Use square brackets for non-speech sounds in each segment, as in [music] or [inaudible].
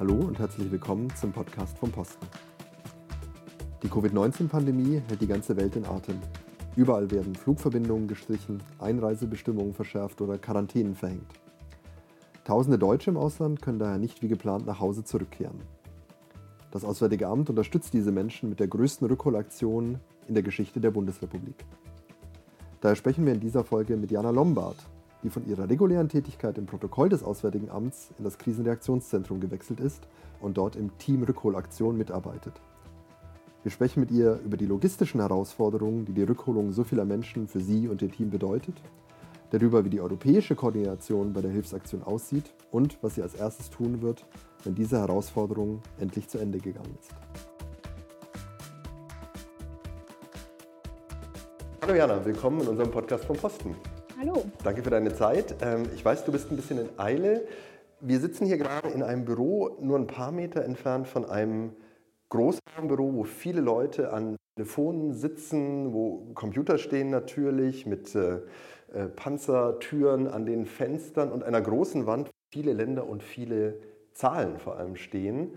Hallo und herzlich willkommen zum Podcast vom Posten. Die Covid-19-Pandemie hält die ganze Welt in Atem. Überall werden Flugverbindungen gestrichen, Einreisebestimmungen verschärft oder Quarantänen verhängt. Tausende Deutsche im Ausland können daher nicht wie geplant nach Hause zurückkehren. Das Auswärtige Amt unterstützt diese Menschen mit der größten Rückholaktion in der Geschichte der Bundesrepublik. Daher sprechen wir in dieser Folge mit Jana Lombard, die von ihrer regulären Tätigkeit im Protokoll des Auswärtigen Amts in das Krisenreaktionszentrum gewechselt ist und dort im Team Rückholaktion mitarbeitet. Wir sprechen mit ihr über die logistischen Herausforderungen, die die Rückholung so vieler Menschen für sie und ihr Team bedeutet, darüber, wie die europäische Koordination bei der Hilfsaktion aussieht und was sie als erstes tun wird, wenn diese Herausforderung endlich zu Ende gegangen ist. Hallo Jana, willkommen in unserem Podcast vom Posten. Hallo. Danke für deine Zeit. Ähm, ich weiß, du bist ein bisschen in Eile. Wir sitzen hier gerade in einem Büro, nur ein paar Meter entfernt von einem Großraumbüro, wo viele Leute an Telefonen sitzen, wo Computer stehen natürlich mit äh, äh, Panzertüren an den Fenstern und einer großen Wand, wo viele Länder und viele Zahlen vor allem stehen.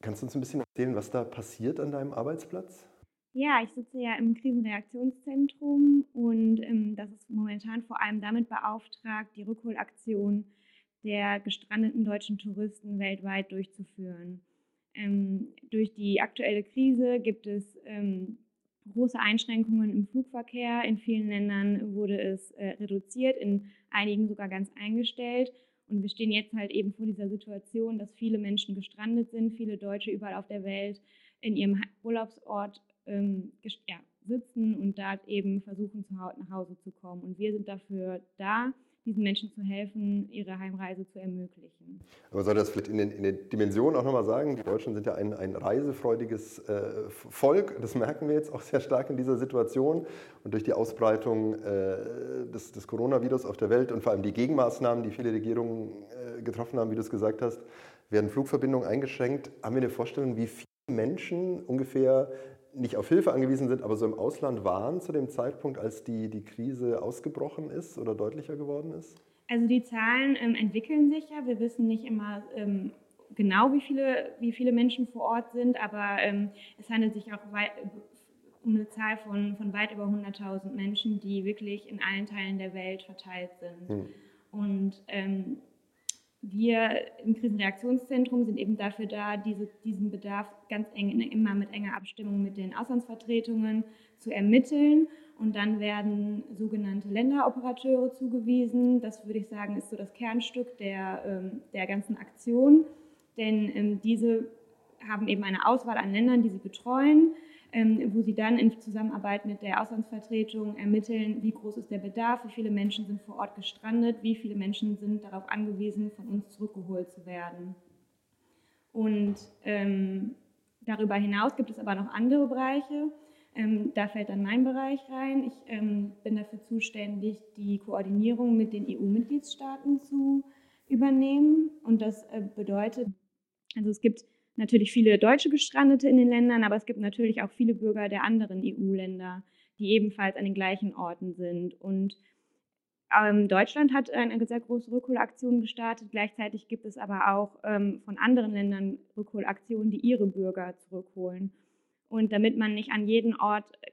Kannst du uns ein bisschen erzählen, was da passiert an deinem Arbeitsplatz? Ja, ich sitze ja im Krisenreaktionszentrum und ähm, das ist momentan vor allem damit beauftragt, die Rückholaktion der gestrandeten deutschen Touristen weltweit durchzuführen. Ähm, durch die aktuelle Krise gibt es ähm, große Einschränkungen im Flugverkehr. In vielen Ländern wurde es äh, reduziert, in einigen sogar ganz eingestellt. Und wir stehen jetzt halt eben vor dieser Situation, dass viele Menschen gestrandet sind, viele Deutsche überall auf der Welt in ihrem Urlaubsort ähm, ja, sitzen und da eben versuchen, zu, nach Hause zu kommen. Und wir sind dafür da, diesen Menschen zu helfen, ihre Heimreise zu ermöglichen. Aber soll das vielleicht in den, in den Dimensionen auch nochmal sagen? Die Deutschen sind ja ein, ein reisefreudiges äh, Volk. Das merken wir jetzt auch sehr stark in dieser Situation. Und durch die Ausbreitung äh, des, des, Coronavirus auf der Welt und vor allem die Gegenmaßnahmen, die viele Regierungen äh, getroffen haben, wie du es gesagt hast, werden Flugverbindungen eingeschränkt. Haben wir eine Vorstellung, wie viele Menschen ungefähr nicht auf Hilfe angewiesen sind, aber so im Ausland waren zu dem Zeitpunkt, als die, die Krise ausgebrochen ist oder deutlicher geworden ist? Also die Zahlen ähm, entwickeln sich ja. Wir wissen nicht immer ähm, genau, wie viele, wie viele Menschen vor Ort sind, aber ähm, es handelt sich auch weit, um eine Zahl von, von weit über 100.000 Menschen, die wirklich in allen Teilen der Welt verteilt sind. Hm. Und ähm, wir im Krisenreaktionszentrum sind eben dafür da, diese, diesen Bedarf ganz eng, immer mit enger Abstimmung mit den Auslandsvertretungen zu ermitteln. Und dann werden sogenannte Länderoperateure zugewiesen. Das würde ich sagen, ist so das Kernstück der, ähm, der ganzen Aktion. Denn ähm, diese haben eben eine Auswahl an Ländern, die sie betreuen wo sie dann in Zusammenarbeit mit der Auslandsvertretung ermitteln, wie groß ist der Bedarf, wie viele Menschen sind vor Ort gestrandet, wie viele Menschen sind darauf angewiesen, von uns zurückgeholt zu werden. Und ähm, darüber hinaus gibt es aber noch andere Bereiche. Ähm, da fällt dann mein Bereich rein. Ich ähm, bin dafür zuständig, die Koordinierung mit den EU-Mitgliedstaaten zu übernehmen. Und das äh, bedeutet, also es gibt natürlich viele Deutsche Gestrandete in den Ländern, aber es gibt natürlich auch viele Bürger der anderen EU-Länder, die ebenfalls an den gleichen Orten sind. Und ähm, Deutschland hat eine sehr große Rückholaktion gestartet. Gleichzeitig gibt es aber auch ähm, von anderen Ländern Rückholaktionen, die ihre Bürger zurückholen. Und damit man nicht an jeden Ort äh,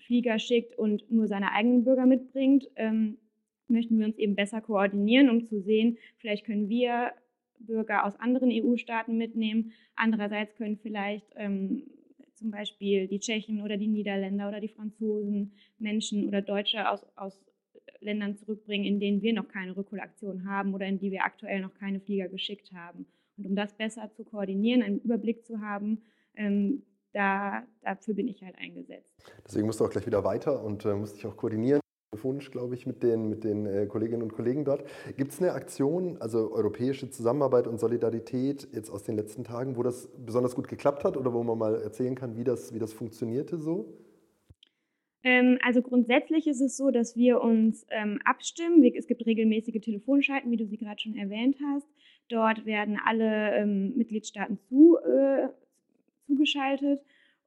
Flieger schickt und nur seine eigenen Bürger mitbringt, ähm, möchten wir uns eben besser koordinieren, um zu sehen, vielleicht können wir Bürger aus anderen EU-Staaten mitnehmen. Andererseits können vielleicht ähm, zum Beispiel die Tschechen oder die Niederländer oder die Franzosen Menschen oder Deutsche aus, aus Ländern zurückbringen, in denen wir noch keine Rückholaktion haben oder in die wir aktuell noch keine Flieger geschickt haben. Und um das besser zu koordinieren, einen Überblick zu haben, ähm, da, dafür bin ich halt eingesetzt. Deswegen musst du auch gleich wieder weiter und äh, musst dich auch koordinieren telefonisch, glaube ich, mit den, mit den äh, Kolleginnen und Kollegen dort. Gibt es eine Aktion, also europäische Zusammenarbeit und Solidarität jetzt aus den letzten Tagen, wo das besonders gut geklappt hat oder wo man mal erzählen kann, wie das, wie das funktionierte so? Ähm, also grundsätzlich ist es so, dass wir uns ähm, abstimmen. Es gibt regelmäßige Telefonschalten, wie du sie gerade schon erwähnt hast. Dort werden alle ähm, Mitgliedstaaten zu, äh, zugeschaltet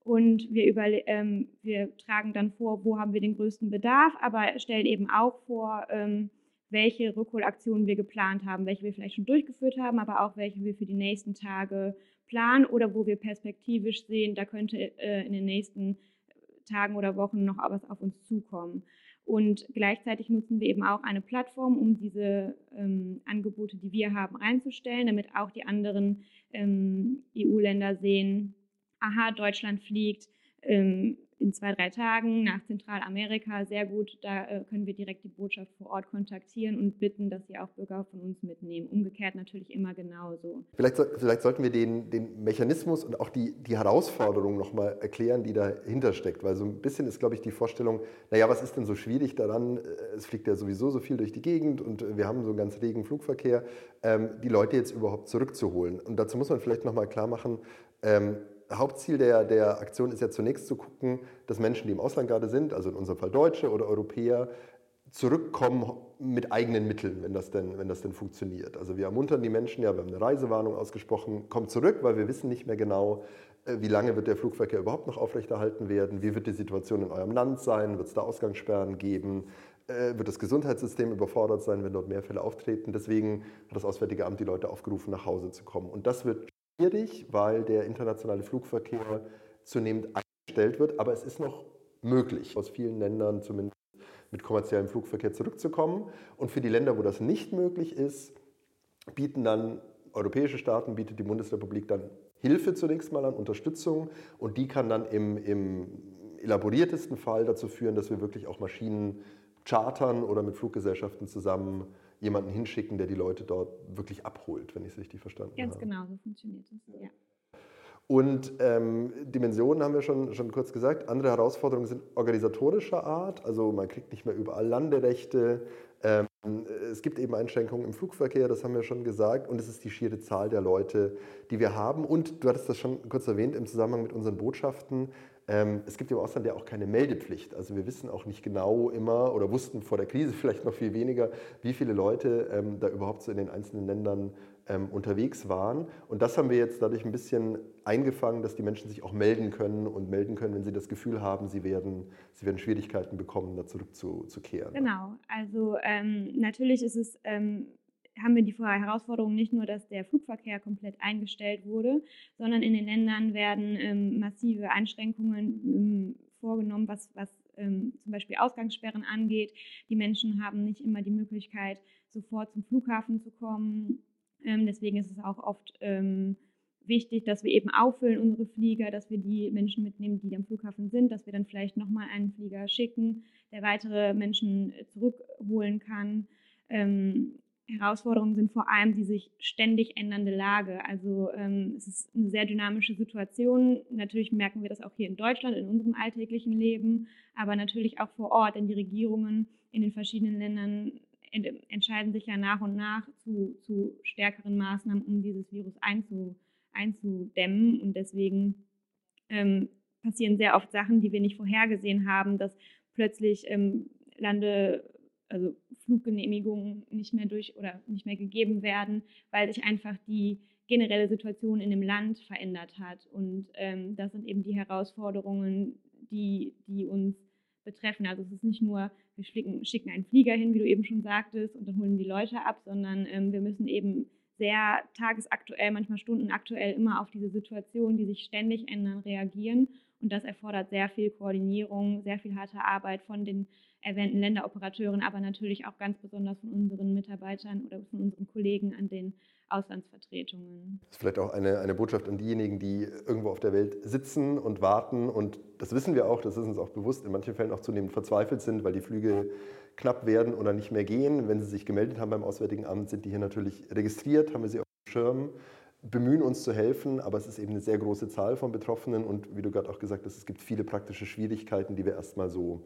und wir, ähm, wir tragen dann vor, wo haben wir den größten Bedarf, aber stellen eben auch vor, ähm, welche Rückholaktionen wir geplant haben, welche wir vielleicht schon durchgeführt haben, aber auch welche wir für die nächsten Tage planen oder wo wir perspektivisch sehen, da könnte äh, in den nächsten Tagen oder Wochen noch was auf uns zukommen. Und gleichzeitig nutzen wir eben auch eine Plattform, um diese ähm, Angebote, die wir haben, einzustellen, damit auch die anderen ähm, EU-Länder sehen, aha, Deutschland fliegt ähm, in zwei, drei Tagen nach Zentralamerika sehr gut. Da äh, können wir direkt die Botschaft vor Ort kontaktieren und bitten, dass sie auch Bürger von uns mitnehmen. Umgekehrt natürlich immer genauso. Vielleicht, vielleicht sollten wir den, den Mechanismus und auch die, die Herausforderung nochmal erklären, die dahinter steckt. Weil so ein bisschen ist, glaube ich, die Vorstellung, naja, was ist denn so schwierig daran? Es fliegt ja sowieso so viel durch die Gegend und wir haben so einen ganz regen Flugverkehr, ähm, die Leute jetzt überhaupt zurückzuholen. Und dazu muss man vielleicht nochmal klar machen, ähm, Hauptziel der, der Aktion ist ja zunächst zu gucken, dass Menschen, die im Ausland gerade sind, also in unserem Fall Deutsche oder Europäer, zurückkommen mit eigenen Mitteln, wenn das, denn, wenn das denn funktioniert. Also wir ermuntern die Menschen, ja, wir haben eine Reisewarnung ausgesprochen, kommt zurück, weil wir wissen nicht mehr genau, äh, wie lange wird der Flugverkehr überhaupt noch aufrechterhalten werden, wie wird die Situation in eurem Land sein, wird es da Ausgangssperren geben, äh, wird das Gesundheitssystem überfordert sein, wenn dort mehr Fälle auftreten. Deswegen hat das Auswärtige Amt die Leute aufgerufen, nach Hause zu kommen. Und das wird schwierig, weil der internationale Flugverkehr zunehmend eingestellt wird, aber es ist noch möglich, aus vielen Ländern zumindest mit kommerziellem Flugverkehr zurückzukommen. Und für die Länder, wo das nicht möglich ist, bieten dann europäische Staaten, bietet die Bundesrepublik dann Hilfe zunächst mal an, Unterstützung und die kann dann im, im elaboriertesten Fall dazu führen, dass wir wirklich auch Maschinen chartern oder mit Fluggesellschaften zusammen jemanden hinschicken, der die Leute dort wirklich abholt, wenn ich es richtig verstanden Ganz habe. Ganz genau, so funktioniert es, ja. Und ähm, Dimensionen haben wir schon, schon kurz gesagt. Andere Herausforderungen sind organisatorischer Art. Also man kriegt nicht mehr überall Landerechte. Ähm, es gibt eben Einschränkungen im Flugverkehr, das haben wir schon gesagt. Und es ist die schiere Zahl der Leute, die wir haben. Und du hattest das schon kurz erwähnt im Zusammenhang mit unseren Botschaften. Ähm, es gibt im Ausland ja auch keine Meldepflicht. Also wir wissen auch nicht genau immer oder wussten vor der Krise [laughs] vielleicht noch viel weniger, wie viele Leute ähm, da überhaupt so in den einzelnen Ländern ähm, unterwegs waren. Und das haben wir jetzt dadurch ein bisschen eingefangen, dass die Menschen sich auch melden können und melden können, wenn sie das Gefühl haben, sie werden, sie werden Schwierigkeiten bekommen, da zurückzukehren. Genau. Also ähm, natürlich ist es ähm, haben wir die Herausforderung nicht nur, dass der Flugverkehr komplett eingestellt wurde, sondern in den Ländern werden ähm, massive Einschränkungen ähm, vorgenommen, was, was ähm, zum Beispiel Ausgangssperren angeht. Die Menschen haben nicht immer die Möglichkeit, sofort zum Flughafen zu kommen. Ähm, deswegen ist es auch oft ähm, wichtig, dass wir eben auffüllen unsere Flieger, dass wir die Menschen mitnehmen, die am Flughafen sind, dass wir dann vielleicht nochmal einen Flieger schicken, der weitere Menschen zurückholen kann. Ähm, Herausforderungen sind vor allem die sich ständig ändernde Lage. Also ähm, es ist eine sehr dynamische Situation. Natürlich merken wir das auch hier in Deutschland, in unserem alltäglichen Leben, aber natürlich auch vor Ort, denn die Regierungen in den verschiedenen Ländern entscheiden sich ja nach und nach zu, zu stärkeren Maßnahmen, um dieses Virus einzu, einzudämmen. Und deswegen ähm, passieren sehr oft Sachen, die wir nicht vorhergesehen haben, dass plötzlich ähm, Lande also Fluggenehmigungen nicht mehr durch oder nicht mehr gegeben werden, weil sich einfach die generelle Situation in dem Land verändert hat. Und ähm, das sind eben die Herausforderungen, die, die uns betreffen. Also es ist nicht nur, wir schicken, schicken einen Flieger hin, wie du eben schon sagtest, und dann holen die Leute ab, sondern ähm, wir müssen eben sehr tagesaktuell, manchmal stundenaktuell immer auf diese Situation, die sich ständig ändern, reagieren. Und das erfordert sehr viel Koordinierung, sehr viel harte Arbeit von den erwähnten Länderoperateuren, aber natürlich auch ganz besonders von unseren Mitarbeitern oder von unseren Kollegen an den Auslandsvertretungen. Das ist vielleicht auch eine, eine Botschaft an diejenigen, die irgendwo auf der Welt sitzen und warten. Und das wissen wir auch, das ist uns auch bewusst, in manchen Fällen auch zunehmend verzweifelt sind, weil die Flüge knapp werden oder nicht mehr gehen. Wenn sie sich gemeldet haben beim Auswärtigen Amt, sind die hier natürlich registriert, haben wir sie auf dem Schirm bemühen uns zu helfen, aber es ist eben eine sehr große Zahl von Betroffenen und wie du gerade auch gesagt hast, es gibt viele praktische Schwierigkeiten, die wir erstmal so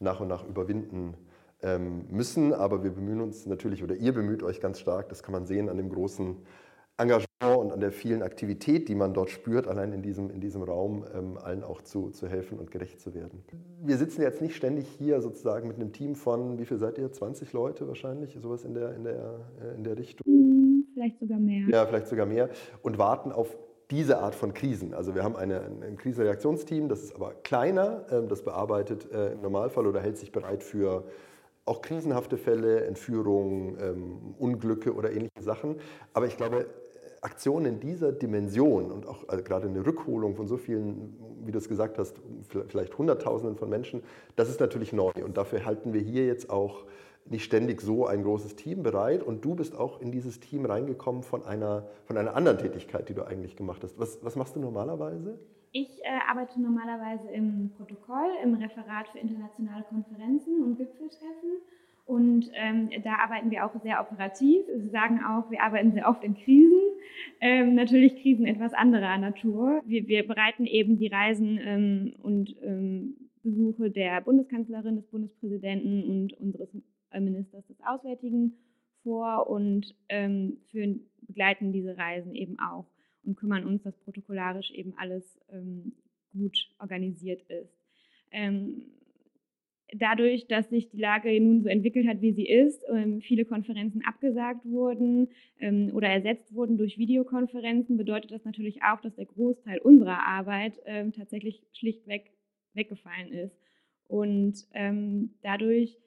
nach und nach überwinden ähm, müssen. Aber wir bemühen uns natürlich, oder ihr bemüht euch ganz stark, das kann man sehen an dem großen Engagement an der vielen Aktivität, die man dort spürt, allein in diesem, in diesem Raum, ähm, allen auch zu, zu helfen und gerecht zu werden. Wir sitzen jetzt nicht ständig hier sozusagen mit einem Team von, wie viel seid ihr? 20 Leute wahrscheinlich, sowas in der, in der, äh, in der Richtung? Vielleicht sogar mehr. Ja, vielleicht sogar mehr. Und warten auf diese Art von Krisen. Also wir haben eine, ein Krisenreaktionsteam, das ist aber kleiner, ähm, das bearbeitet äh, im Normalfall oder hält sich bereit für auch krisenhafte Fälle, Entführungen, ähm, Unglücke oder ähnliche Sachen. Aber ich glaube, Aktionen dieser Dimension und auch also gerade eine Rückholung von so vielen, wie du es gesagt hast, vielleicht Hunderttausenden von Menschen, das ist natürlich neu. Und dafür halten wir hier jetzt auch nicht ständig so ein großes Team bereit. Und du bist auch in dieses Team reingekommen von einer, von einer anderen Tätigkeit, die du eigentlich gemacht hast. Was, was machst du normalerweise? Ich äh, arbeite normalerweise im Protokoll, im Referat für internationale Konferenzen und Gipfeltreffen. Und ähm, da arbeiten wir auch sehr operativ. Wir sagen auch, wir arbeiten sehr oft in Krisen. Ähm, natürlich Krisen etwas anderer Natur. Wir, wir bereiten eben die Reisen ähm, und ähm, Besuche der Bundeskanzlerin, des Bundespräsidenten und unseres äh, Ministers des Auswärtigen vor und ähm, führen, begleiten diese Reisen eben auch und kümmern uns, dass protokollarisch eben alles ähm, gut organisiert ist. Ähm, dadurch, dass sich die Lage nun so entwickelt hat, wie sie ist, ähm, viele Konferenzen abgesagt wurden ähm, oder ersetzt wurden durch Videokonferenzen, bedeutet das natürlich auch, dass der Großteil unserer Arbeit ähm, tatsächlich schlichtweg weggefallen ist. Und dadurch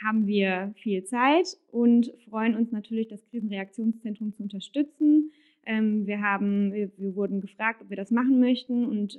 haben wir viel Zeit und freuen uns natürlich, das Krisenreaktionszentrum zu unterstützen. Wir, haben, wir, wurden gefragt, ob wir das machen möchten und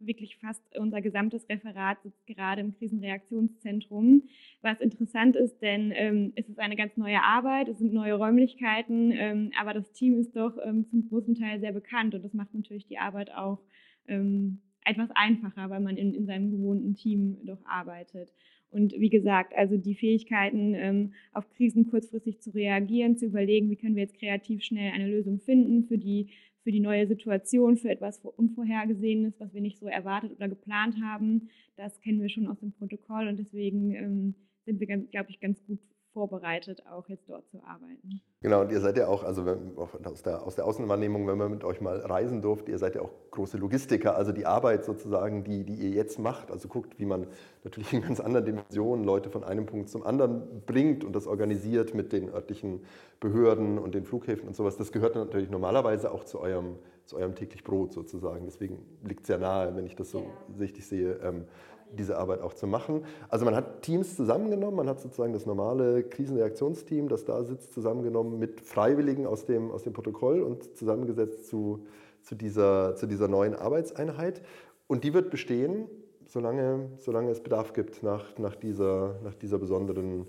wirklich fast unser gesamtes Referat sitzt gerade im Krisenreaktionszentrum, was interessant ist, denn ähm, es ist eine ganz neue Arbeit, es sind neue Räumlichkeiten, ähm, aber das Team ist doch ähm, zum großen Teil sehr bekannt und das macht natürlich die Arbeit auch ähm, etwas einfacher, weil man in, in seinem gewohnten Team doch arbeitet. Und wie gesagt, also die Fähigkeiten, ähm, auf Krisen kurzfristig zu reagieren, zu überlegen, wie können wir jetzt kreativ schnell eine Lösung finden für die, für die neue Situation, für etwas Unvorhergesehenes, was wir nicht so erwartet oder geplant haben, das kennen wir schon aus dem Protokoll und deswegen ähm, sind wir, glaube ich, ganz gut vorbereitet, auch jetzt dort zu arbeiten. Genau, und ihr seid ja auch, also wenn, aus, der, aus der Außenwahrnehmung, wenn man mit euch mal reisen durfte, ihr seid ja auch große Logistiker, also die Arbeit sozusagen, die, die ihr jetzt macht, also guckt, wie man natürlich in ganz anderen Dimensionen Leute von einem Punkt zum anderen bringt und das organisiert mit den örtlichen Behörden und den Flughäfen und sowas, das gehört natürlich normalerweise auch zu eurem, zu eurem täglich Brot sozusagen. Deswegen liegt es ja nahe, wenn ich das so ja. richtig sehe. Ähm, diese Arbeit auch zu machen. Also man hat Teams zusammengenommen, man hat sozusagen das normale Krisenreaktionsteam, das da sitzt, zusammengenommen mit Freiwilligen aus dem, aus dem Protokoll und zusammengesetzt zu, zu, dieser, zu dieser neuen Arbeitseinheit. Und die wird bestehen, solange, solange es Bedarf gibt nach, nach, dieser, nach dieser besonderen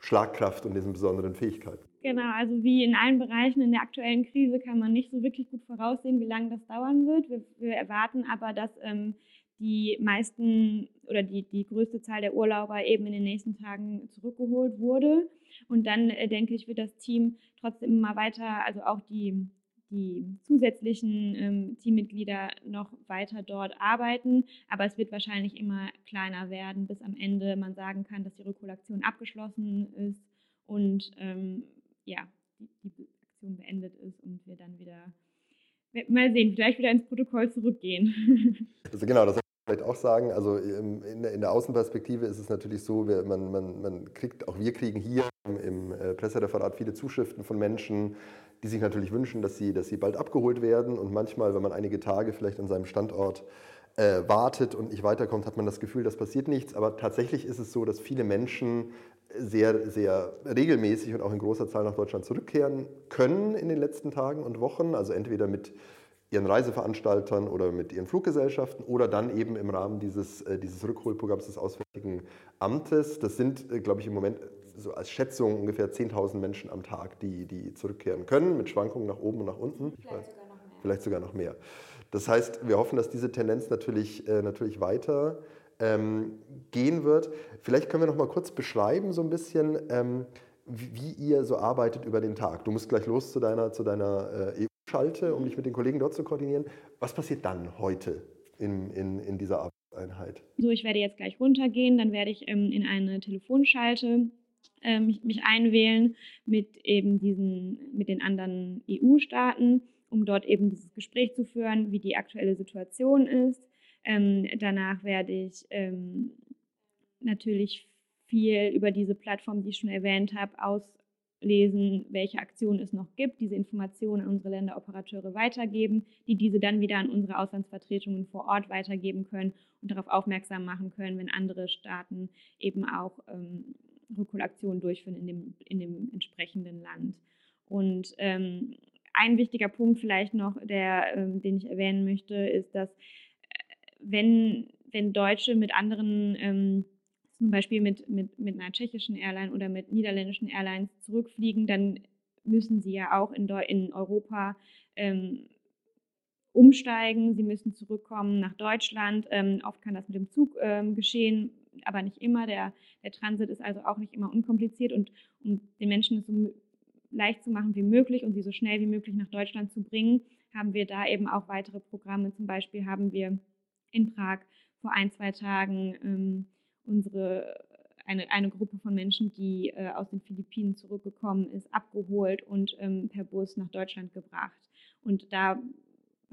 Schlagkraft und diesen besonderen Fähigkeiten. Genau, also wie in allen Bereichen in der aktuellen Krise kann man nicht so wirklich gut voraussehen, wie lange das dauern wird. Wir, wir erwarten aber, dass ähm, die meisten oder die, die größte Zahl der Urlauber eben in den nächsten Tagen zurückgeholt wurde. Und dann äh, denke ich, wird das Team trotzdem immer weiter, also auch die, die zusätzlichen ähm, Teammitglieder noch weiter dort arbeiten. Aber es wird wahrscheinlich immer kleiner werden, bis am Ende man sagen kann, dass die Rückholaktion abgeschlossen ist und ähm, ja, die, Aktion beendet ist und wir dann wieder mal sehen, vielleicht wieder ins Protokoll zurückgehen. [laughs] Also genau, das vielleicht auch sagen, also in, der Außenperspektive ist es natürlich so, man, man, man kriegt, auch wir kriegen hier im äh, Pressereferat viele Zuschriften von Menschen, die sich natürlich wünschen, dass sie, dass sie bald abgeholt werden. Und manchmal, wenn man einige Tage vielleicht an seinem Standort äh, wartet und nicht weiterkommt, hat man das Gefühl, das passiert nichts. Aber tatsächlich ist es so, dass viele Menschen sehr, sehr regelmäßig und auch in großer Zahl nach Deutschland zurückkehren können in den letzten Tagen und Wochen. Also entweder mit ihren Reiseveranstaltern oder mit ihren Fluggesellschaften oder dann eben im Rahmen dieses, äh, dieses Rückholprogramms des Auswärtigen Amtes. Das sind, äh, glaube ich, im Moment so als Schätzung ungefähr 10.000 Menschen am Tag, die, die zurückkehren können, mit Schwankungen nach oben und nach unten. Vielleicht, weiß, sogar, noch mehr. vielleicht sogar noch mehr. Das heißt, wir hoffen, dass diese Tendenz natürlich, äh, natürlich weiter ähm, gehen wird. Vielleicht können wir noch mal kurz beschreiben, so ein bisschen, ähm, wie, wie, ihr so arbeitet über den Tag. Du musst gleich los zu deiner, zu deiner äh, schalte, um mich mit den Kollegen dort zu koordinieren. Was passiert dann heute in, in, in dieser Arbeitseinheit? So, ich werde jetzt gleich runtergehen, dann werde ich ähm, in eine Telefonschalte ähm, mich, einwählen mit eben diesen, mit den anderen EU-Staaten, um dort eben dieses Gespräch zu führen, wie die aktuelle Situation ist. Ähm, danach werde ich ähm, natürlich viel über diese Plattform, die ich schon erwähnt habe, aus lesen, welche Aktionen es noch gibt, diese Informationen an unsere Länderoperateure weitergeben, die diese dann wieder an unsere Auslandsvertretungen vor Ort weitergeben können und darauf aufmerksam machen können, wenn andere Staaten eben auch ähm, Rückholaktionen durchführen in dem, in dem entsprechenden Land. Und ähm, ein wichtiger Punkt vielleicht noch, der, ähm, den ich erwähnen möchte, ist, dass wenn, wenn Deutsche mit anderen ähm, zum Beispiel mit, mit, mit einer tschechischen Airline oder mit niederländischen Airlines zurückfliegen, dann müssen sie ja auch in, in Europa ähm, umsteigen. Sie müssen zurückkommen nach Deutschland. Ähm, oft kann das mit dem Zug ähm, geschehen, aber nicht immer. Der, der Transit ist also auch nicht immer unkompliziert und um den Menschen es so leicht zu machen wie möglich und sie so schnell wie möglich nach Deutschland zu bringen, haben wir da eben auch weitere Programme. Zum Beispiel haben wir in Prag vor ein, zwei Tagen ähm, unsere eine, eine Gruppe von Menschen, die äh, aus den Philippinen zurückgekommen ist, abgeholt und ähm, per Bus nach Deutschland gebracht. Und da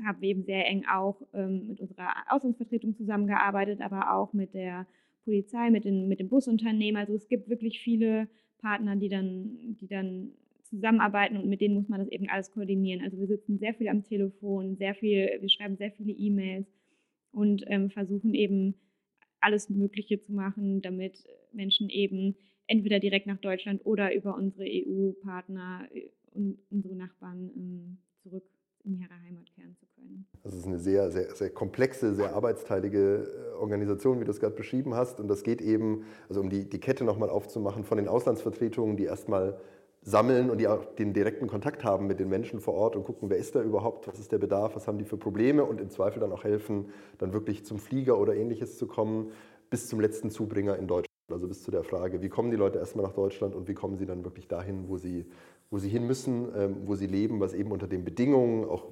haben wir eben sehr eng auch ähm, mit unserer Auslandsvertretung zusammengearbeitet, aber auch mit der Polizei, mit den, mit dem Busunternehmen. Also es gibt wirklich viele Partner, die dann, die dann zusammenarbeiten und mit denen muss man das eben alles koordinieren. Also wir sitzen sehr viel am Telefon, sehr viel, wir schreiben sehr viele E-Mails und ähm, versuchen eben alles Mögliche zu machen, damit Menschen eben entweder direkt nach Deutschland oder über unsere EU-Partner äh, und unsere Nachbarn ähm, zurück in ihre Heimat kehren zu können. Das ist eine sehr, sehr, sehr komplexe, sehr arbeitsteilige äh, Organisation, wie du es gerade beschrieben hast. Und das geht eben, also um die, die Kette nochmal aufzumachen, von den Auslandsvertretungen, die erstmal sammeln und die auch den direkten Kontakt haben mit den Menschen vor Ort und gucken, wer ist da überhaupt, was ist der Bedarf, was haben die für Probleme und im Zweifel dann auch helfen, dann wirklich zum Flieger oder ähnliches zu kommen, bis zum letzten Zubringer in Deutschland. Also bis zu der Frage, wie kommen die Leute erstmal nach Deutschland und wie kommen sie dann wirklich dahin, wo sie, wo sie hin müssen, ähm, wo sie leben, was eben unter den Bedingungen, auch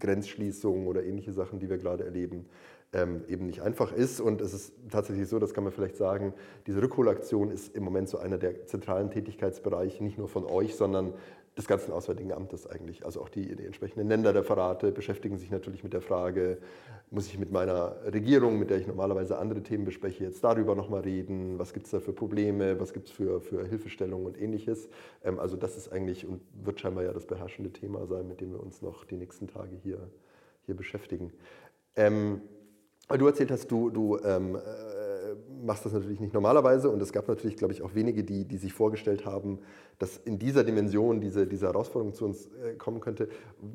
Grenzschließungen oder ähnliche Sachen, die wir gerade erleben, ähm, eben nicht einfach ist. Und es ist tatsächlich so, das kann man vielleicht sagen, diese Rückholaktion ist im Moment so einer der zentralen Tätigkeitsbereiche, nicht nur von euch, sondern des ganzen Auswärtigen Amtes eigentlich. Also auch die, die entsprechenden Länderreferate beschäftigen sich natürlich mit der Frage, muss ich mit meiner Regierung, mit der ich normalerweise andere Themen bespreche, jetzt darüber nochmal reden, was gibt es da für Probleme, was gibt es für, für Hilfestellungen und ähnliches. Ähm, also das ist eigentlich und wird scheinbar ja das beherrschende Thema sein, mit dem wir uns noch die nächsten Tage hier, hier beschäftigen. Ähm, du erzählt hast, du, du ähm, äh, machst das natürlich nicht normalerweise und es gab natürlich, glaube ich, auch wenige, die, die sich vorgestellt haben, dass in dieser Dimension diese, diese Herausforderung zu uns äh, kommen könnte.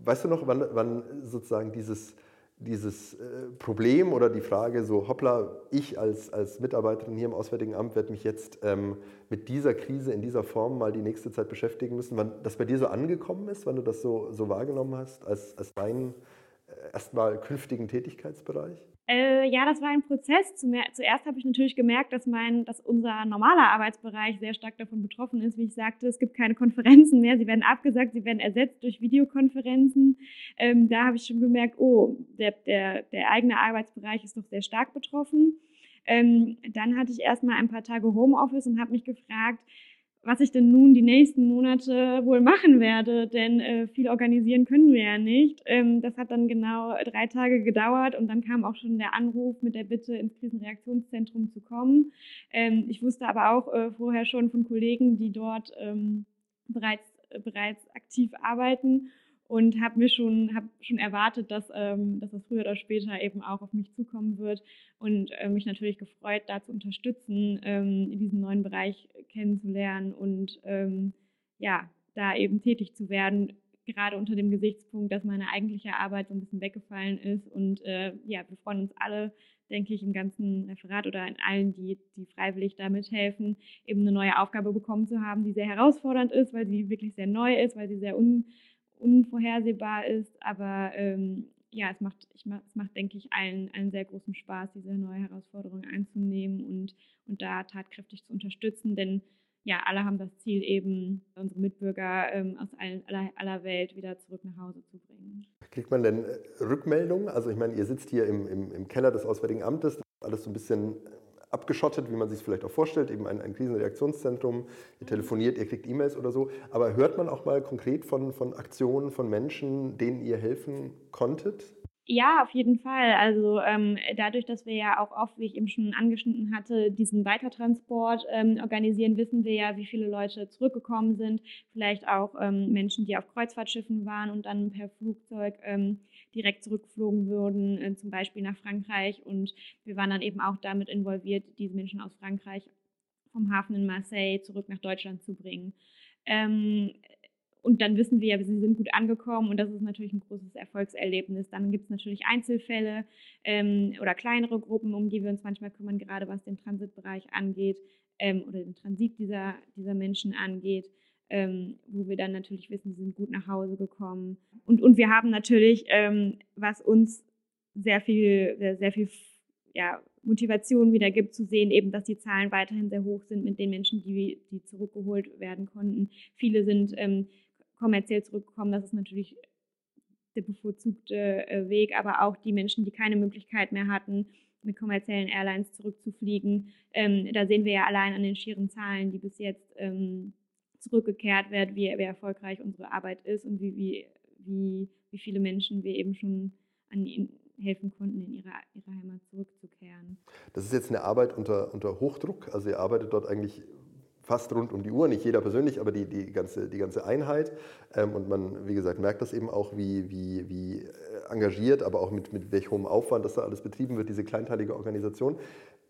Weißt du noch, wann, wann sozusagen dieses, dieses äh, Problem oder die Frage so, hoppla, ich als, als Mitarbeiterin hier im Auswärtigen Amt werde mich jetzt ähm, mit dieser Krise in dieser Form mal die nächste Zeit beschäftigen müssen, wann das bei dir so angekommen ist, wann du das so, so wahrgenommen hast als, als deinen äh, erstmal künftigen Tätigkeitsbereich? Äh, ja, das war ein Prozess. Zuerst habe ich natürlich gemerkt, dass, mein, dass unser normaler Arbeitsbereich sehr stark davon betroffen ist. Wie ich sagte, es gibt keine Konferenzen mehr. Sie werden abgesagt, sie werden ersetzt durch Videokonferenzen. Ähm, da habe ich schon gemerkt, oh, der, der, der eigene Arbeitsbereich ist doch sehr stark betroffen. Ähm, dann hatte ich erstmal ein paar Tage Homeoffice und habe mich gefragt, was ich denn nun die nächsten Monate wohl machen werde, denn äh, viel organisieren können wir ja nicht. Ähm, das hat dann genau drei Tage gedauert und dann kam auch schon der Anruf mit der Bitte, ins Krisenreaktionszentrum zu kommen. Ähm, ich wusste aber auch äh, vorher schon von Kollegen, die dort ähm, bereits, äh, bereits aktiv arbeiten und habe mir schon, hab schon erwartet, dass, ähm, dass das früher oder später eben auch auf mich zukommen wird und äh, mich natürlich gefreut, da zu unterstützen, ähm, in diesem neuen Bereich kennenzulernen und ähm, ja, da eben tätig zu werden, gerade unter dem Gesichtspunkt, dass meine eigentliche Arbeit so ein bisschen weggefallen ist und äh, ja, wir freuen uns alle, denke ich, im ganzen Referat oder in allen, die, die freiwillig da mithelfen, eben eine neue Aufgabe bekommen zu haben, die sehr herausfordernd ist, weil sie wirklich sehr neu ist, weil sie sehr un unvorhersehbar ist. Aber ähm, ja, es macht, ich, es macht, denke ich, allen einen sehr großen Spaß, diese neue Herausforderung einzunehmen und, und da tatkräftig zu unterstützen. Denn ja, alle haben das Ziel, eben unsere Mitbürger ähm, aus allen, aller, aller Welt wieder zurück nach Hause zu bringen. Kriegt man denn äh, Rückmeldungen? Also ich meine, ihr sitzt hier im, im, im Keller des Auswärtigen Amtes, alles so ein bisschen abgeschottet, wie man sich es vielleicht auch vorstellt, eben ein, ein Krisenreaktionszentrum, ihr telefoniert, ihr kriegt E-Mails oder so. Aber hört man auch mal konkret von, von Aktionen von Menschen, denen ihr helfen konntet? Ja, auf jeden Fall. Also ähm, dadurch, dass wir ja auch oft, wie ich eben schon angeschnitten hatte, diesen Weitertransport ähm, organisieren, wissen wir ja, wie viele Leute zurückgekommen sind. Vielleicht auch ähm, Menschen, die auf Kreuzfahrtschiffen waren und dann per Flugzeug ähm, direkt zurückgeflogen würden, äh, zum Beispiel nach Frankreich. Und wir waren dann eben auch damit involviert, diese Menschen aus Frankreich vom Hafen in Marseille zurück nach Deutschland zu bringen. Ähm, und dann wissen wir ja, sie sind gut angekommen und das ist natürlich ein großes Erfolgserlebnis. Dann gibt es natürlich Einzelfälle ähm, oder kleinere Gruppen, um die wir uns manchmal kümmern, gerade was den Transitbereich angeht ähm, oder den Transit dieser, dieser Menschen angeht. Ähm, wo wir dann natürlich wissen, sie sind gut nach Hause gekommen. Und, und wir haben natürlich, ähm, was uns sehr viel, sehr, sehr viel ja, Motivation wieder gibt, zu sehen, eben, dass die Zahlen weiterhin sehr hoch sind mit den Menschen, die, die zurückgeholt werden konnten. Viele sind ähm, kommerziell zurückkommen. Das ist natürlich der bevorzugte äh, Weg, aber auch die Menschen, die keine Möglichkeit mehr hatten, mit kommerziellen Airlines zurückzufliegen. Ähm, da sehen wir ja allein an den schieren Zahlen, die bis jetzt ähm, zurückgekehrt werden, wie, wie, erfolgreich unsere Arbeit ist und wie, wie, wie, wie viele Menschen wir eben schon an ihnen helfen konnten, in ihre, ihre Heimat zurückzukehren. Das ist jetzt eine Arbeit unter, unter Hochdruck. Also ihr arbeitet dort eigentlich fast rund um die Uhr, nicht jeder persönlich, aber die, die, ganze, die ganze Einheit. Ähm, und man, wie gesagt, merkt das eben auch, wie, wie, wie äh, engagiert, aber auch mit, mit welch hohem Aufwand das da alles betrieben wird, diese kleinteilige Organisation.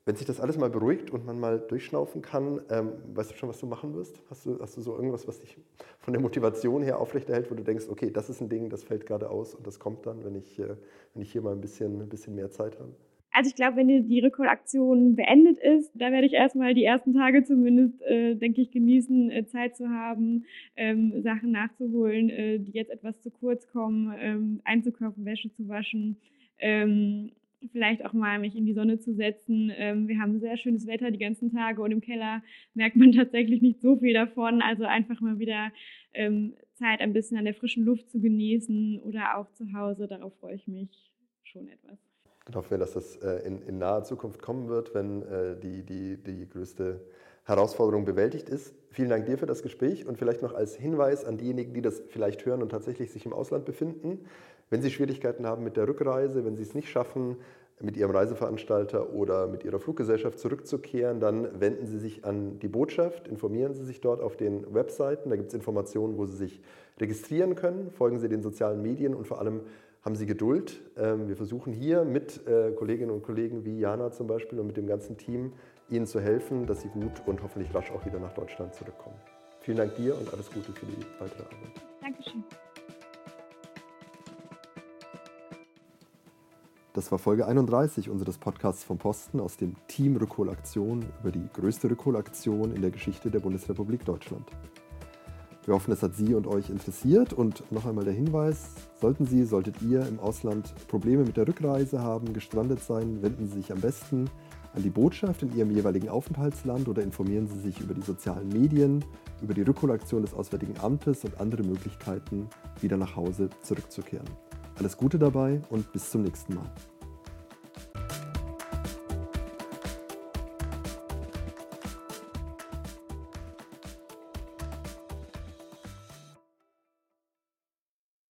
Wenn sich das alles mal beruhigt und man mal durchschnaufen kann, ähm, weißt du schon, was du machen wirst? Hast du, hast du so irgendwas, was dich von der Motivation her aufrechterhält, wo du denkst, okay, das ist ein Ding, das fällt gerade aus und das kommt dann, wenn ich, äh, wenn ich hier mal ein bisschen, ein bisschen mehr Zeit habe? Also ich glaube, wenn die Rückholaktion beendet ist, da werde ich erstmal die ersten Tage zumindest, äh, denke ich, genießen, äh, Zeit zu haben, ähm, Sachen nachzuholen, äh, die jetzt etwas zu kurz kommen, ähm, einzukaufen, Wäsche zu waschen, ähm, vielleicht auch mal mich in die Sonne zu setzen. Ähm, wir haben sehr schönes Wetter die ganzen Tage und im Keller merkt man [laughs] tatsächlich nicht so viel davon. Also einfach mal wieder ähm, Zeit ein bisschen an der frischen Luft zu genießen oder auch zu Hause, darauf freue ich mich schon etwas hoffen wir, dass das äh, in, in naher Zukunft kommen wird, wenn äh, die, die, die größte Herausforderung bewältigt ist. Vielen Dank dir für das Gespräch und vielleicht noch als Hinweis an diejenigen, die das vielleicht hören und tatsächlich sich im Ausland befinden. Wenn Sie Schwierigkeiten haben mit der Rückreise, wenn Sie es nicht schaffen, mit Ihrem Reiseveranstalter oder mit Ihrer Fluggesellschaft zurückzukehren, dann wenden Sie sich an die Botschaft, informieren Sie sich dort auf den Webseiten. Da gibt es Informationen, wo Sie sich registrieren können. Folgen Sie den sozialen Medien und vor allem haben Sie Geduld. Ähm, wir versuchen hier mit äh, Kolleginnen und Kollegen wie Jana zum Beispiel und mit dem ganzen Team Ihnen zu helfen, dass Sie gut und hoffentlich rasch auch wieder nach Deutschland zurückkommen. Vielen Dank dir und alles Gute für die weitere Arbeit. Dankeschön. Das war Folge 31 unseres Podcasts vom Posten aus dem Team Rückholaktion über die größte Rückholaktion in der Geschichte der Bundesrepublik Deutschland. Wir hoffen, es hat Sie und euch interessiert. Und noch einmal der Hinweis, sollten Sie, solltet ihr im Ausland Probleme mit der Rückreise haben, gestrandet sein, wenden Sie sich am besten an die Botschaft in Ihrem jeweiligen Aufenthaltsland oder informieren Sie sich über die sozialen Medien, über die Rückholaktion des Auswärtigen Amtes und andere Möglichkeiten, wieder nach Hause zurückzukehren. Alles Gute dabei und bis zum nächsten Mal.